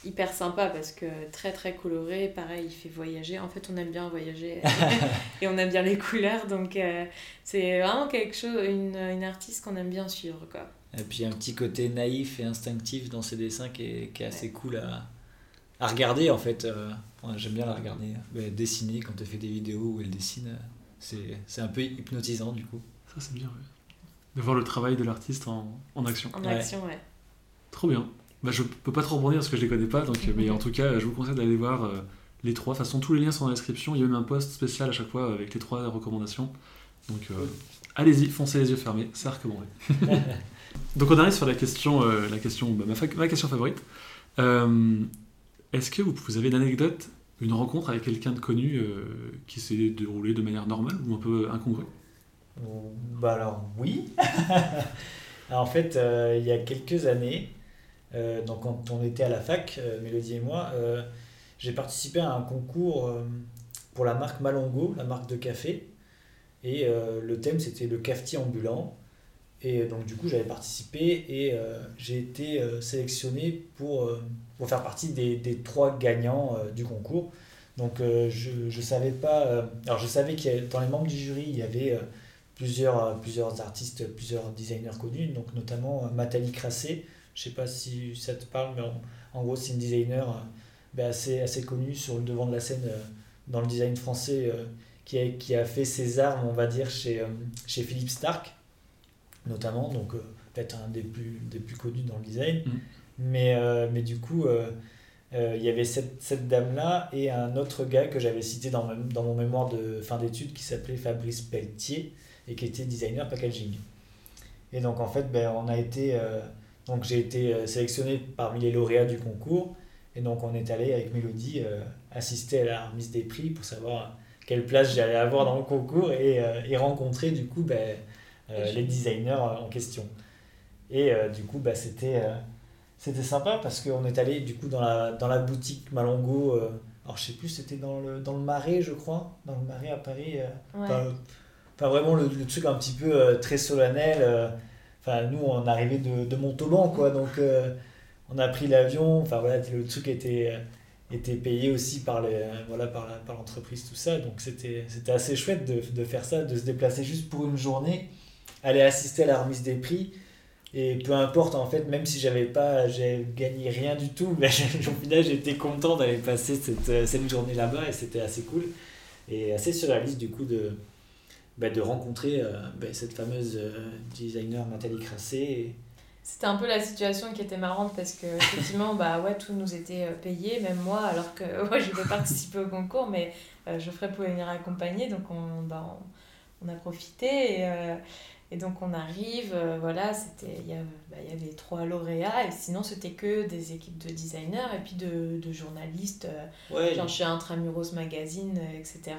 hyper sympa parce que très très coloré, pareil, il fait voyager. En fait, on aime bien voyager et on aime bien les couleurs, donc euh, c'est vraiment quelque chose, une, une artiste qu'on aime bien suivre. Quoi. Et puis un petit côté naïf et instinctif dans ses dessins qui est, qui est assez cool à, à, regarder en fait. Euh, j'aime bien la regarder, dessiner quand elle fait des vidéos où elle dessine, c'est un peu hypnotisant du coup. Ça c'est bien, de voir le travail de l'artiste en, en action. En action, ouais. Trop bien. Bah, je peux pas trop rebondir parce que je les connais pas, donc, mais en tout cas, je vous conseille d'aller voir euh, les trois. De toute façon, tous les liens sont dans la description. Il y a même un post spécial à chaque fois avec les trois recommandations. Donc, euh, allez-y, foncez les yeux fermés, c'est recommandé. donc, on arrive sur la question, euh, la question bah, ma, question favorite. Est-ce que vous, vous, avez une anecdote, une rencontre avec quelqu'un de connu qui s'est déroulée de manière normale ou un peu incongrue? Bah alors, oui. en fait, il y a quelques années, euh, donc quand on était à la fac, euh, Mélodie et moi, euh, j'ai participé à un concours pour la marque Malongo, la marque de café. Et le thème c'était le cafetier ambulant. Et donc du coup j'avais participé et j'ai été sélectionné pour, pour faire partie des, des trois gagnants du concours. Donc je ne savais pas... alors je savais que dans les membres du jury il y avait plusieurs, plusieurs artistes, plusieurs designers connus, donc notamment Nathalie Crassé, je sais pas si ça te parle, mais en, gros, c'est une designer euh, ben, assez, assez connue sur le devant de la scène euh, dans le design français euh, qui, a, qui a fait ses armes, on va dire, chez, chez Philippe Stark, notamment. Donc, peut-être un des plus, des plus connus dans le design. Mm. Mais, mais du coup, il y avait cette, cette dame-là et un autre gars que j'avais cité dans, dans mon mémoire de fin d'études qui s'appelait Fabrice Pelletier et qui était designer packaging. Et donc, en fait, ben, on a été donc j'ai été euh, sélectionné parmi les lauréats du concours. Et donc on est allé avec Mélodie euh, assister à la remise des prix pour savoir quelle place j'allais avoir dans le concours et, euh, et rencontrer du coup ben, les designers en question. Et du coup bah, c'était c'était sympa parce qu'on est allé du coup dans la, dans la boutique Malongo. alors je sais plus, c'était dans le, dans le Marais je crois, dans le Marais à Paris. Pas, vraiment le, le, truc un petit peu très solennel Enfin, nous, on arrivait de, de Montauban, quoi. Donc, euh, on a pris l'avion. Enfin, voilà, le truc était, euh, était payé aussi par, les, voilà, par, l'entreprise, tout ça. Donc, c'était, c'était assez chouette de, faire ça, de se déplacer juste pour une journée, aller assister à la remise des prix. Et peu importe, en fait, même si j'avais pas, j'ai gagné rien du tout, mais au final, j'étais content d'aller passer cette, cette journée là-bas et c'était assez cool. Et assez surréaliste, du coup, de, bah, de rencontrer euh, bah, cette fameuse euh, designer Nathalie Crassé. C'était un peu la situation qui était marrante parce que effectivement bah ouais tout nous était euh, payé même moi alors que je vais participer au concours mais Geoffrey pouvait venir accompagner donc on, bah, on, a profité et, et donc on arrive voilà c'était il y, bah, y avait trois lauréats et sinon c'était que des équipes de designers et puis de, de journalistes ouais, genre chez Intramuros Magazine etc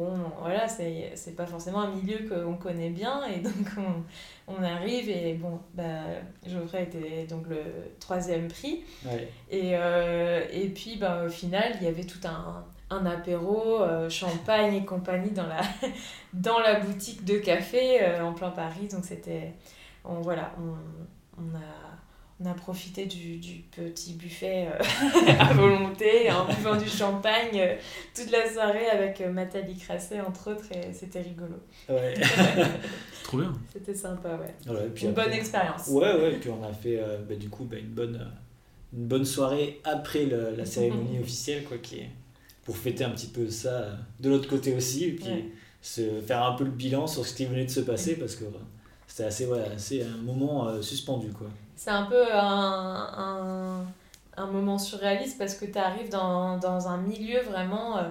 bon, voilà, c'est pas forcément un milieu qu'on connaît bien, et donc on, on, arrive, et bon, bah, Geoffrey était donc le troisième prix, et, euh, et puis bah, au final, il y avait tout un, un apéro, euh, champagne et compagnie dans la, dans la boutique de café euh, en plein Paris, donc c'était, on, voilà, on, on a on a profité du, du petit buffet euh, à volonté, en buvant du champagne euh, toute la soirée avec euh, Nathalie Crasset, entre autres, et c'était rigolo. Ouais. Trop bien. C'était sympa, ouais. Voilà, et puis Une après- bonne expérience. Ouais, ouais, et puis on a fait euh, bah, du coup bah, une, bonne, une bonne soirée après le- la cérémonie officielle, quoi, qui est pour fêter un petit peu ça euh, de l'autre côté aussi, et puis Ouais. se faire un peu le bilan sur ce qui venait de se passer, parce que euh, c'était assez, ouais, assez un moment euh, suspendu, quoi. C'est un peu un, un, un moment surréaliste parce que tu arrives dans, dans un milieu vraiment euh,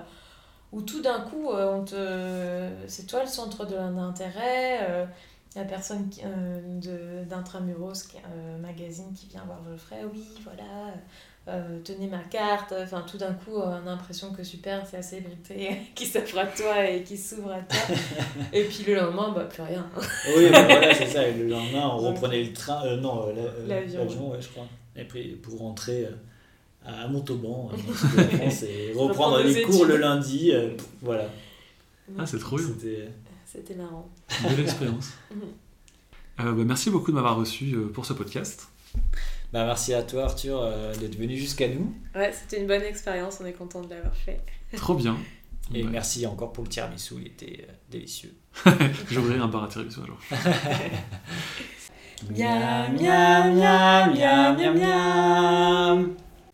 où tout d'un coup, euh, on te... c'est toi le centre de l'intérêt. euh, la personne euh, d'Intramuros euh, Magazine qui vient voir Geoffrey, oui, voilà, euh, tenez ma carte. Enfin, tout d'un coup, on a l'impression que super, c'est la célébrité qui s'offre à toi et qui s'ouvre à toi. et puis le lendemain, bah, plus rien. Oui, bah, voilà, c'est ça, et le lendemain, on reprenait le train, euh, non, euh, la- euh, L'avion, l'avion, ouais, je crois, et puis pour rentrer euh, à Montauban, euh, dans de France, et reprendre les cours le lundi, euh, voilà. Ah, c'est trop bien. C'était... C'était marrant. Belle expérience. Euh, bah, merci beaucoup de m'avoir reçu euh, pour ce podcast. Bah, merci à toi Arthur euh, d'être venu jusqu'à nous Ouais, c'était une bonne expérience, on est content de l'avoir fait. Trop bien. et Ouais. merci encore pour le tiramisu, il était euh, délicieux. J'ouvrirai un bar à tiramisu un jour. Miam, miam, miam, miam, miam, miam.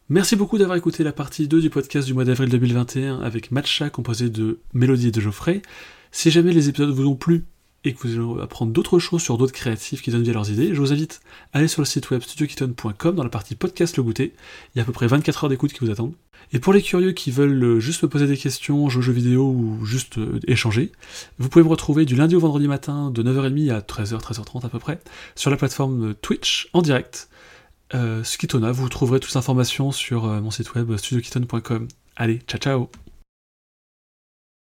Merci beaucoup d'avoir écouté la partie 2 du podcast du mois d'avril 2021 avec Matcha composé de Mélodie et de Geoffrey. Si jamais les épisodes vous ont plu et que vous voulez apprendre d'autres choses sur d'autres créatifs qui donnent vie à leurs idées, je vous invite à aller sur le site web studiokiton.com dans la partie podcast le goûter. Il y a à peu près 24 heures d'écoute qui vous attendent. Et pour les curieux qui veulent euh, juste me poser des questions, jouer aux jeux vidéo ou juste euh, échanger, vous pouvez me retrouver du lundi au vendredi matin de 9h30 à 13h, 13h30 à peu près, sur la plateforme Twitch en direct. Euh, Skitona, vous trouverez toutes les informations sur euh, mon site web studiokiton.com. Allez, ciao ciao